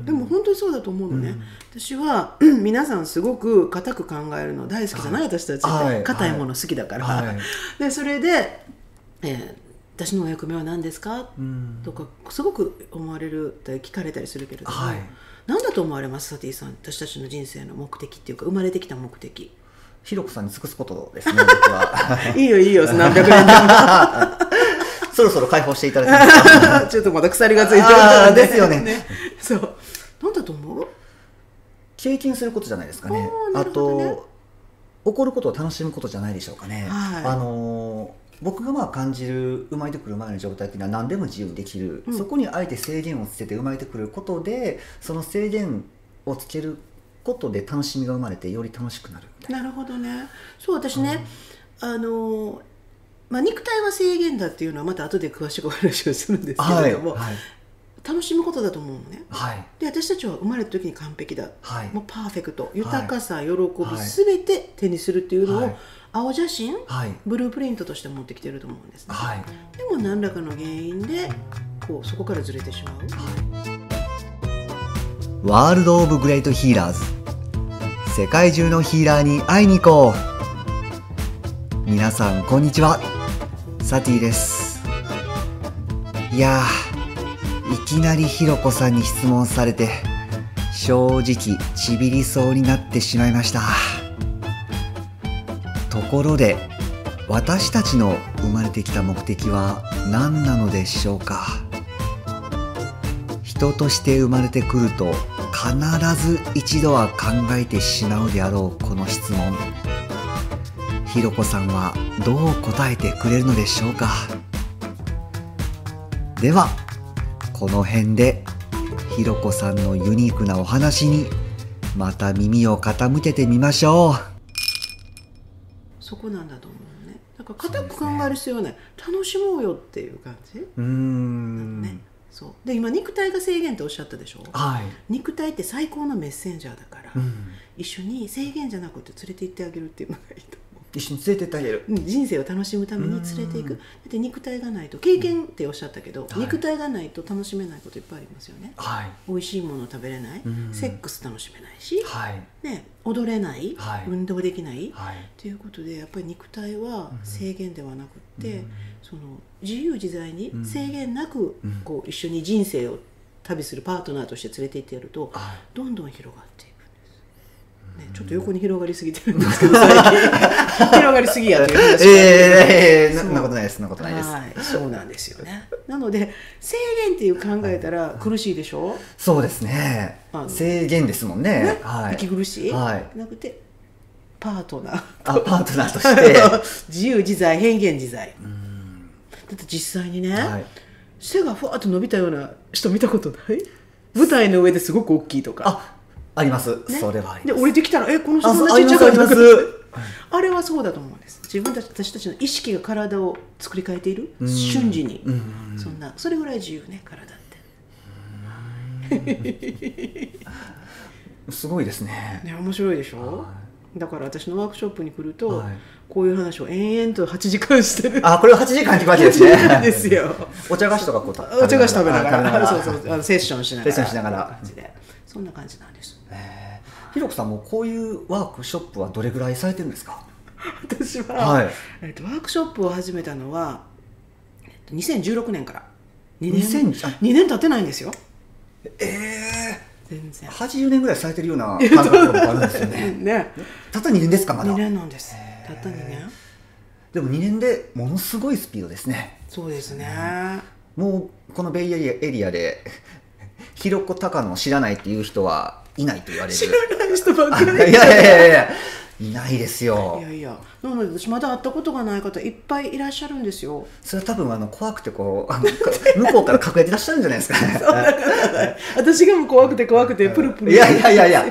でも本当にそうだと思うのね、私は 皆さんすごく固く考えるの大好きじゃない、私たちはい。って硬いもの好きだから、はい。でそれで、えー私のお役目は何ですか?」うん。とかすごく思われるって聞かれたりするけれども、はい。何だと思われます？サティさん。私たちの人生の目的っていうか生まれてきた目的。ひろこさんに尽くすことですね僕は。いいよいいよ何百年で そろそろ解放していただきますも ちょっとまだ鎖がついてるあからーですよね。そう何だと思う経験することじゃないですかね。ね。と起こることを楽しむことじゃないでしょうかね、はい。あのー僕がまあ感じる生まれてくる前の状態っていうのは何でも自由にできる、うん。そこにあえて制限をつけて生まれてくることでその制限をつけることで楽しみが生まれてより楽しくなるみたいな。なるほどね。そう私ね、あのまあ、肉体は制限だっていうのはまた後で詳しくお話をするんですけれども、はい楽しむことだと思うのね。はい。で私たちは生まれた時に完璧だ、はい。もうパーフェクト。豊かさ、喜び、はい。全て手にするっていうのを、はい。青写真はい。ブループリントとして持ってきてると思うんですね、はい。でも何らかの原因でこうそこからずれてしまう、ワールド・オブ・グレート・ヒーラーズ。世界中のヒーラーに会いに行こう。皆さんこんにちは。サティです。いやーいきなりひろこさんに質問されて正直ちびりそうになってしまいました。ところで私たちの生まれてきた目的は何なのでしょうか？人として生まれてくると必ず一度は考えてしまうであろうこの質問。ひろこさんはどう答えてくれるのでしょうか？ではこの辺でひろこさんのユニークなお話にまた耳を傾けてみましょう。そこなんだと思うね。だから固く考える必要はない、楽しもうよっていう感じ、うーん。ね。そう。で今肉体が制限っておっしゃったでしょ？はい、肉体って最高のメッセンジャーだから、うん、一緒に制限じゃなくて連れて行ってあげるっていうのがいいと思一緒に連れてってあげる。う、うん、人生を楽しむために連れていく。うんだって肉体がないと経験っておっしゃったけど、はい肉体がないと楽しめないこといっぱいありますよね。はい。美味しいもの食べれない、うん。セックス楽しめないし、はい。ね、踊れない、はい。運動できない、はい。ということでやっぱり肉体はうん。制限ではなくって、うん。その自由自在にうん。制限なくうん。こう一緒に人生を旅するパートナーとして連れて行ってやるとはい。どんどん広がっていくね、ちょっと横に広がりすぎてるんですけど最近。広がりすぎやという話がええー、そんなことないですそんなことないです、はい、そうなんですよねなので制限っていう考えたら苦しいでしょ、そうですね制限ですもんねねはい息苦しい、はいなくてパートナーあパートナーとして自由自在変幻自在うんだって実際にね、はい背がふわっと伸びたような人見たことない舞台の上ですごく大きいとかああります、ね。それはありでます。降りてきたらえこの人あそんなちっちゃか。ったあれはそうだと思うんです。自分たち私たちの意識が体を作り変えているうん。瞬時に。うん。そんなそれぐらい自由ね体って。すごいですね。ね面白いでしょ？はだから私のワークショップに来ると、はい。こういう話を延々と8時間してる。あこれを8時間って感じですね。ですよ。お茶菓子とかこうたお茶菓子食べながら。あそうそうあのセッションしながら。セッションしながら。感じでそんな感じなんです。えー。ひろこさんもこういうワークショップはどれぐらいされてるんですか？私は、はい。えっと、ワークショップを始めたのは、えっと、2016年から。2年。2000あ2年経ってないんですよ。ええ全然。ー、80年ぐらいされてるような 感覚があるんですよね。ね。たった2年ですかまだ？2年なんです。たった2年。でも2年でものすごいスピードですね。そうですね。もうこのベイエリアエリアでひろこ高野を知らないっていう人はいないと言われる。知らない人ばっあかり。いやいやいやいや。いないですよ。いやいや。なので私まだ会ったことがない方いっぱいいらっしゃるんですよ。それは多分あの怖くてこうあのか向こうから隠れてらっしゃるんじゃないですか。ね私がもう怖くて怖くてプルプルいやいやいやいや。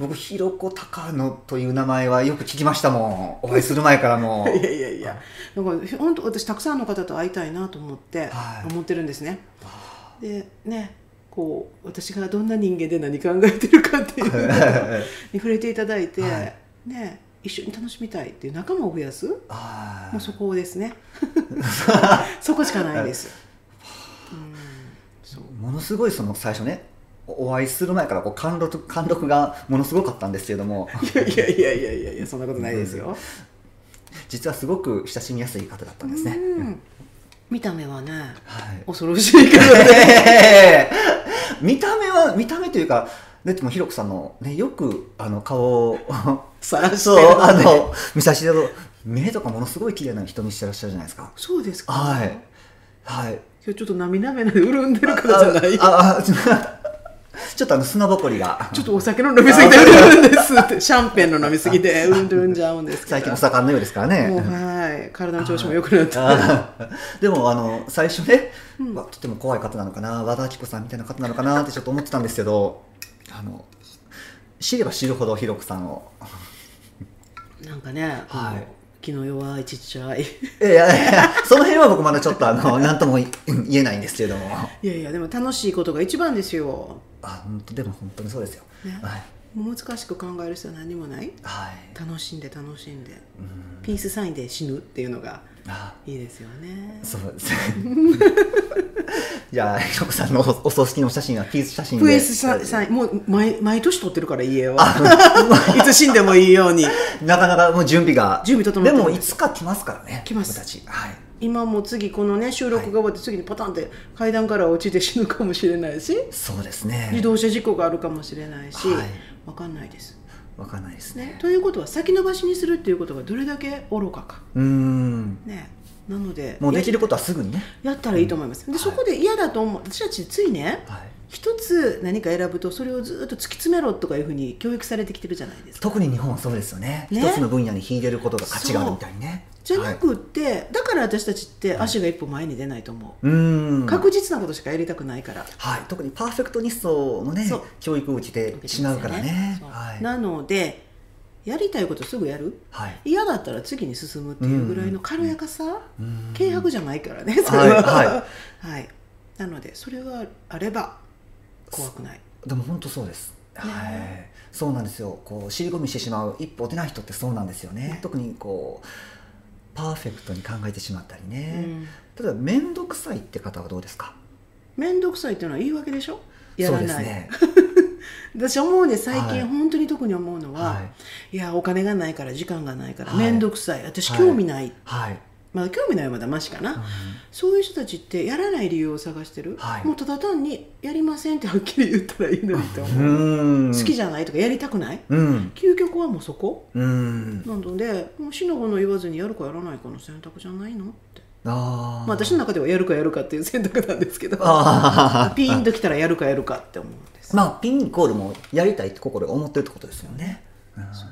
僕ひろこ高野という名前はよく聞きましたもん。お会いする前からもいやいやいや。だから本当私たくさんの方と会いたいなと思ってはい。思ってるんですね、でねこう私がどんな人間で何考えてるかっていうのに触れていただいて、はい。ね一緒に楽しみたいっていう仲間を増やすもあうそこですね。そこしかないです、うん、そう。ものすごいその最初ねおお会いする前からこう貫禄貫禄がものすごかったんですけれども。いやいやいやいやいやいやそんなことないですよ、実はすごく親しみやすい方だったんですね、うん見た目はねはい。恐ろしいけどね。見た目は見た目というかだってもうひろこさんのねよくあの顔を さらしてそうるのであの見させていただくと目とかものすごい綺麗な瞳してらっしゃるじゃないですか。そうですか。はい。はい。今日ちょっと涙目で潤んでるからじゃない？ああちょ ちょっとあの砂ぼこりが。ちょっとお酒の飲みすぎてるんですって。シャンペンの飲みすぎてうんるんじゃうんです最近お盛んのようですからね。もうはい体の調子も良くなってあー。でもあの最初ね、わとても怖い方なのかな和田アキ子さんみたいな方なのかなってちょっと思ってたんですけどあの知れば知るほどひろこさんを。なんかね、はい。気の弱いちっちゃい。いやいやその辺は僕まだちょっとあの 何とも言えないんですけれども。いやいやでも楽しいことが一番ですよ、あ本当でも本当にそうですよ、ね。はい難しく考える必要は何もない？はい。楽しんで楽しんで。うん。ピースサインで死ぬっていうのがあ。いいですよね。そうですね。じゃあひろこさんのおお葬式の写真はピース写真で。ピースサインもう毎毎年撮ってるから家は。いつ死んでもいいように。なかなかもう準備が。準備整ってるでもいつか来ますからね来ます。はい今も次このね収録が終わって次にパタンって階段から落ちて死ぬかもしれないしそうですね。自動車事故があるかもしれないし、はい。わかんないです、わかんないですね。ね、ということは先延ばしにするっていうことがどれだけ愚かか。うーん。ね。なのでもうできることはすぐにね。ややったらいいと思います、ではい。そこで嫌だと思う。私たちついねはい。一つ何か選ぶとそれをずっと突き詰めろとかいうふうに教育されてきてるじゃないですか。特に日本はそうですよね。ね。一つの分野に秀でることが価値があるみたいにねじゃなくって、だから私たちって足が一歩前に出ないと思う、うーん。確実なことしかやりたくないから。はい、特にパーフェクトニストのね教育を受けてしまうからね。そう。はい。なのでやりたいことすぐやる？はい。嫌だったら次に進むっていうぐらいの軽やかさ、うーん。軽薄じゃないからね。それは、はい はい。なのでそれがあれば怖くない。でも本当そうです、はい。そうなんですよ。こう尻込みしてしまう一歩出ない人ってそうなんですよね。ね。特にこうパーフェクトに考えてしまったりね、うん。例えば面倒くさいって方はどうですか？面倒くさいっていうのは言い訳でしょ？やらない、そうですね。私思うね最近、はい。本当に特に思うのは、はい。い、やお金がないから時間がないからはい。面倒くさい。私はい興味ない、はい、まあ興味ないはまだマシかな、うん。そういう人たちってやらない理由を探してる、はい。もうただ単にやりませんってはっきり言ったらいいのにとう思う、好きじゃないとかやりたくない？うん。究極はもうそこ？うん。なのでもう死の子の言わずにやるかやらないかの選択じゃないの？って。あー。まあ私の中ではやるかやるかっていう選択なんですけど ピーンときたらやるかやるかって思う。んです、まあピンイコールもやりたいって心で思ってるってことですよね、うん。そう。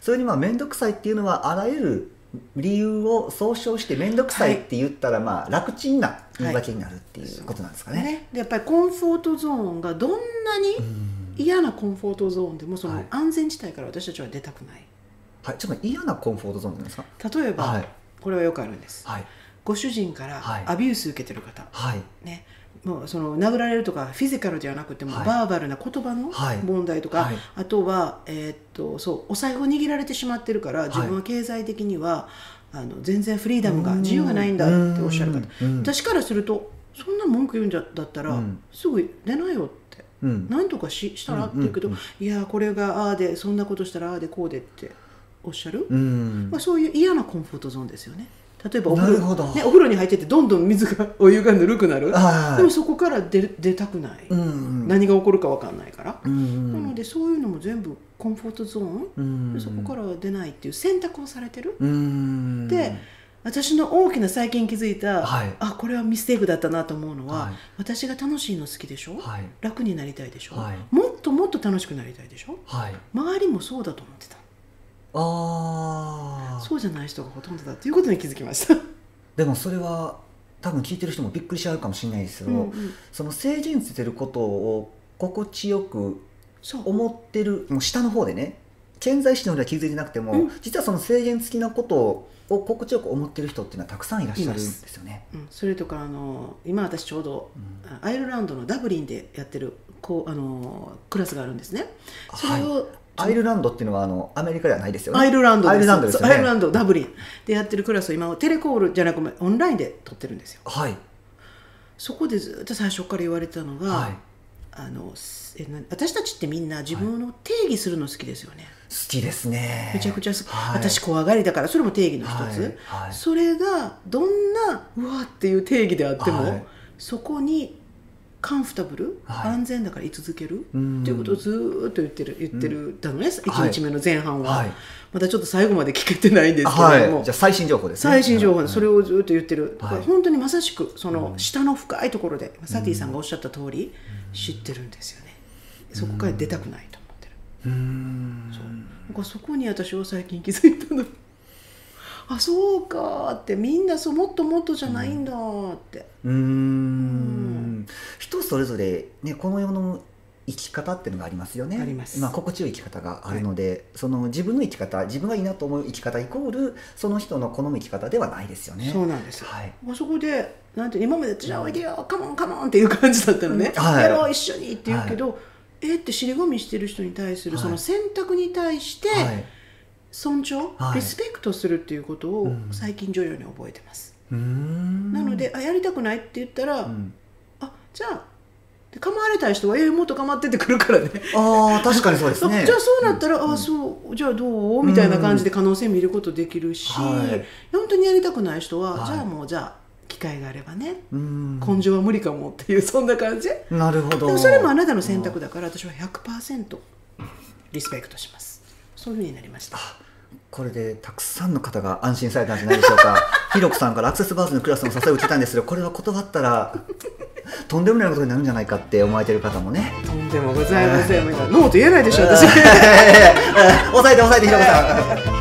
それにまあ面倒くさいっていうのはあらゆる理由を総称して面倒くさいって言ったらまあ楽ちんな言い訳になるっていうことなんですかね。ね、でやっぱりコンフォートゾーンがどんなにうん嫌なコンフォートゾーンでもそはい。の安全地帯から私たちは出たくない。はい、ちょっと嫌なコンフォートゾーンなんですか？例えば、はい。これはよくあるんです。はい。ご主人からはい。アビュース受けてる方、はい。ね、もうその殴られるとかフィジカルではなくても、はい。バーバルな言葉のはい。問題とか、はい。あとは、えーっとそうお財布を握られてしまってるから自分は経済的には、あの全然フリーダムが自由がないんだっておっしゃる方。うん。私からするとそんな文句言うんじゃだったら、うん。すぐ出なよって。うん。何とかししたらって言うけど、いやこれがああでそんなことしたらああでこうでっておっしゃる、うん。まあ、そういう嫌なコンフォートゾーンですよね例えばお風呂ね、お風呂に入っててどんどん水がお湯がぬるくなる。はいでもそこから出出たくない、うんうん。何が起こるか分かんないから、うんなのでそういうのも全部コンフォートゾーン、うんでそこからは出ないっていう選択をされてる、うんで私の大きな最近気づいた、はい。あこれはミステイクだったなと思うのは、はい。私が楽しいの好きでしょ、はい。楽になりたいでしょ、はい。もっともっと楽しくなりたいでしょ？はい。周りもそうだと思ってたああそうじゃない人がほとんどだっていうことに気づきました。でもそれは多分聞いてる人もびっくりしちゃうかもしれないですけど、うんうん。その制限ついてることを心地よく思ってるもう下の方でね健在意識の方では気づいてなくても、うん。実はその制限付きなことを心地よく思ってる人っていうのはたくさんいらっしゃるんですよね。うん、それとかあの今私ちょうどうん。あアイルランドのダブリンでやってるこうあのクラスがあるんですね。それはい。を、アイルランドっていうのはあのアメリカではないですよね。アイルランドアイルランドですよね。アイルランドダブリンでやってるクラスを今テレコールじゃなくてオンラインで取ってるんですよ。はい。そこでずっと最初から言われたのが、はい。あの私たちってみんな自分を定義するの好きですよね、好きですね。めちゃくちゃ好き、はい。私怖がりだからそれも定義の一つ、はい。はい。それがどんなうわっていう定義であっても、はい。そこにカンフタブル、はい。安全だから居続ける？うん。っていうことをずーっと言ってる言ってるだのね、はい。1日目の前半は、はい。まだちょっと最後まで聞けてないんですけはれども、い。じゃあ最新情報ですね。最新情報でそれををずっと言ってる、はい。本当にまさしくそのうん。下の深いところで、サティさんがおっしゃった通り、知ってるんですよね。そこから出たくないと思ってる、うーん。そう。だからそこに私は最近気づいたの。あそうかって。みんなそうもっともっとじゃないんだって、うーん。人それぞれ、ね、この世の生き方っていうのがありますよね。あります。あ、心地よい生き方があるので、その自分の生き方自分がいいなと思う生き方イコールその人の好む生き方ではないですよね。そうなんです。よ、はい。あそこでなんて今まで「じゃあおいでよカモンカモン」っていう感じだったのね「はい。やろう一緒に」って言うけど、えって尻込みしてる人に対するはい。その選択に対して、はい。尊重、はい。リスペクトするっていうことをうん。最近徐々に覚えてます、うーん。なのであやりたくないって言ったら、うん。あじゃあで構われたい人は「えもっと構ってってくるからね」ああ確かにそうですね。あじゃあそうなったら「あそうじゃあどう?」みたいな感じで可能性見ることできるし、はい。本当にやりたくない人は、はい。じゃあもうじゃあ機会があればねうーん。根性は無理かもっていうそんな感じ。でなるほど。もそれもあなたの選択だから私は100%リスペクトします。そういうふうになりました。これでたくさんの方が安心されたんじゃないでしょうか。ひろこさんからアクセスバーズのクラスの誘いを受けたんですけどこれは断ったらとんでもないことになるんじゃないかって思われてる方もね。とんでもございません。みたいなノーと言えないでしょ私。抑えて抑えてひろこさん